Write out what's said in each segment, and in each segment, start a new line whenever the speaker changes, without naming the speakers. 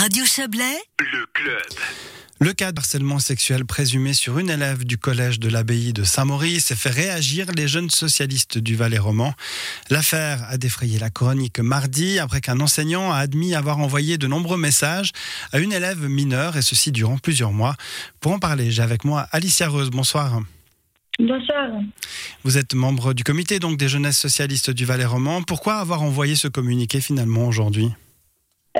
Radio Chablais,
Le club.
Le cas de harcèlement sexuel présumé sur une élève du collège de l'abbaye de Saint-Maurice fait réagir les jeunes socialistes du Valais-Roman. L'affaire a défrayé la chronique mardi après qu'un enseignant a admis avoir envoyé de nombreux messages à une élève mineure et ceci durant plusieurs mois. Pour en parler, j'ai avec moi Alicia Reuse. Bonsoir.
Bonsoir.
Vous êtes membre du comité donc des jeunesses socialistes du Valais-Roman. Pourquoi avoir envoyé ce communiqué finalement aujourd'hui?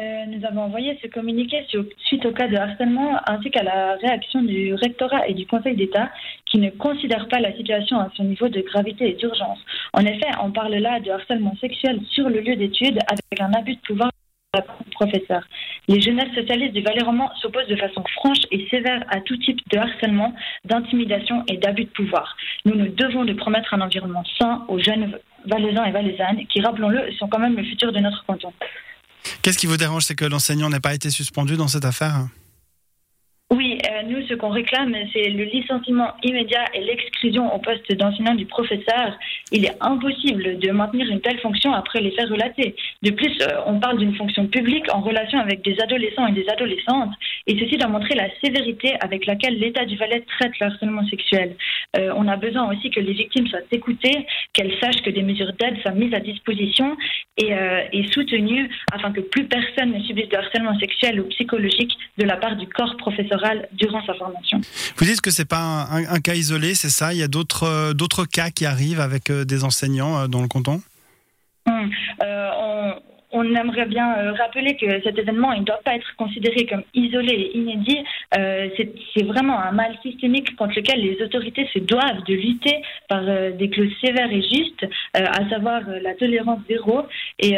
Euh, nous avons envoyé ce communiqué su- suite au cas de harcèlement ainsi qu'à la réaction du rectorat et du Conseil d'État qui ne considèrent pas la situation à son niveau de gravité et d'urgence. En effet, on parle là de harcèlement sexuel sur le lieu d'étude avec un abus de pouvoir de la professeur. Les jeunesses socialistes du Valais-Roman s'opposent de façon franche et sévère à tout type de harcèlement, d'intimidation et d'abus de pouvoir. Nous nous devons de promettre un environnement sain aux jeunes valaisans et valaisannes qui, rappelons-le, sont quand même le futur de notre canton.
Qu'est-ce qui vous dérange C'est que l'enseignant n'ait pas été suspendu dans cette affaire?
Nous, ce qu'on réclame, c'est le licenciement immédiat et l'exclusion au poste d'enseignant du professeur. Il est impossible de maintenir une telle fonction après les faits relatés. De plus, euh, on parle d'une fonction publique en relation avec des adolescents et des adolescentes, et ceci doit montrer la sévérité avec laquelle l'État du Valais traite le harcèlement sexuel. Euh, on a besoin aussi que les victimes soient écoutées, qu'elles sachent que des mesures d'aide soient mises à disposition et, euh, et soutenues afin que plus personne ne subisse de harcèlement sexuel ou psychologique de la part du corps professoral durant sa formation.
Vous dites que c'est pas un, un- un cas isolé, c'est ça? Il y a d'autres euh, d'autres cas qui arrivent avec euh, des enseignants euh, dans le canton?
Hum, euh, on, on aimerait bien rappeler que cet événement il ne doit pas être considéré comme isolé et inédit. Euh, c'est c'est vraiment un mal systémique contre lequel les autorités se doivent de lutter par euh, des clauses sévères et justes, à savoir la tolérance zéro. Et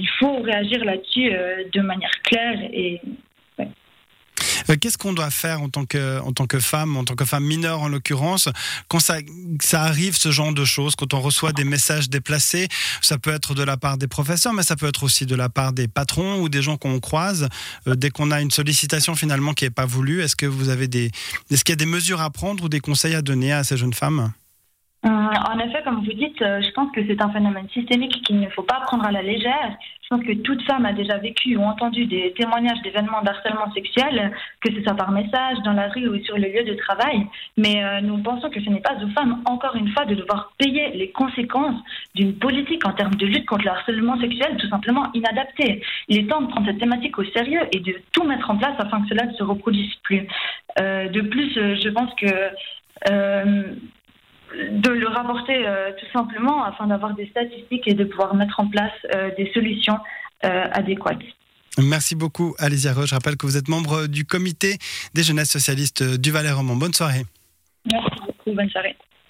il faut réagir là-dessus de manière claire et
Qu'est-ce qu'on doit faire en tant que femme, en tant que femme mineure en l'occurrence, quand ça arrive ce genre de choses, quand on reçoit des messages déplacés, ça peut être de la part des professeurs, mais ça peut être aussi de la part des patrons ou des gens qu'on croise. Euh, dès qu'on a une sollicitation finalement qui n'est pas voulue, est-ce que vous avez est-ce qu'il y a des mesures à prendre ou des conseils à donner à ces jeunes femmes?
Hum, En effet, comme vous dites, euh, je pense que c'est un phénomène systémique qu'il ne faut pas prendre à la légère. Que toute femme a déjà vécu ou entendu des témoignages d'événements d'harcèlement sexuel, que ce soit par message, dans la rue ou sur le lieu de travail. Mais euh, nous pensons que ce n'est pas aux femmes, encore une fois, de devoir payer les conséquences d'une politique en termes de lutte contre le harcèlement sexuel tout simplement inadaptée. Il est temps de prendre cette thématique au sérieux et de tout mettre en place afin que cela ne se reproduise plus. Euh, de plus, euh, je pense que... de le rapporter euh, tout simplement afin d'avoir des statistiques et de pouvoir mettre en place euh, des solutions euh, adéquates.
Merci beaucoup, Alésia Roche. Je rappelle que vous êtes membre du comité des jeunesses socialistes du Valais-Roman. Bonne soirée.
Merci beaucoup, bonne soirée.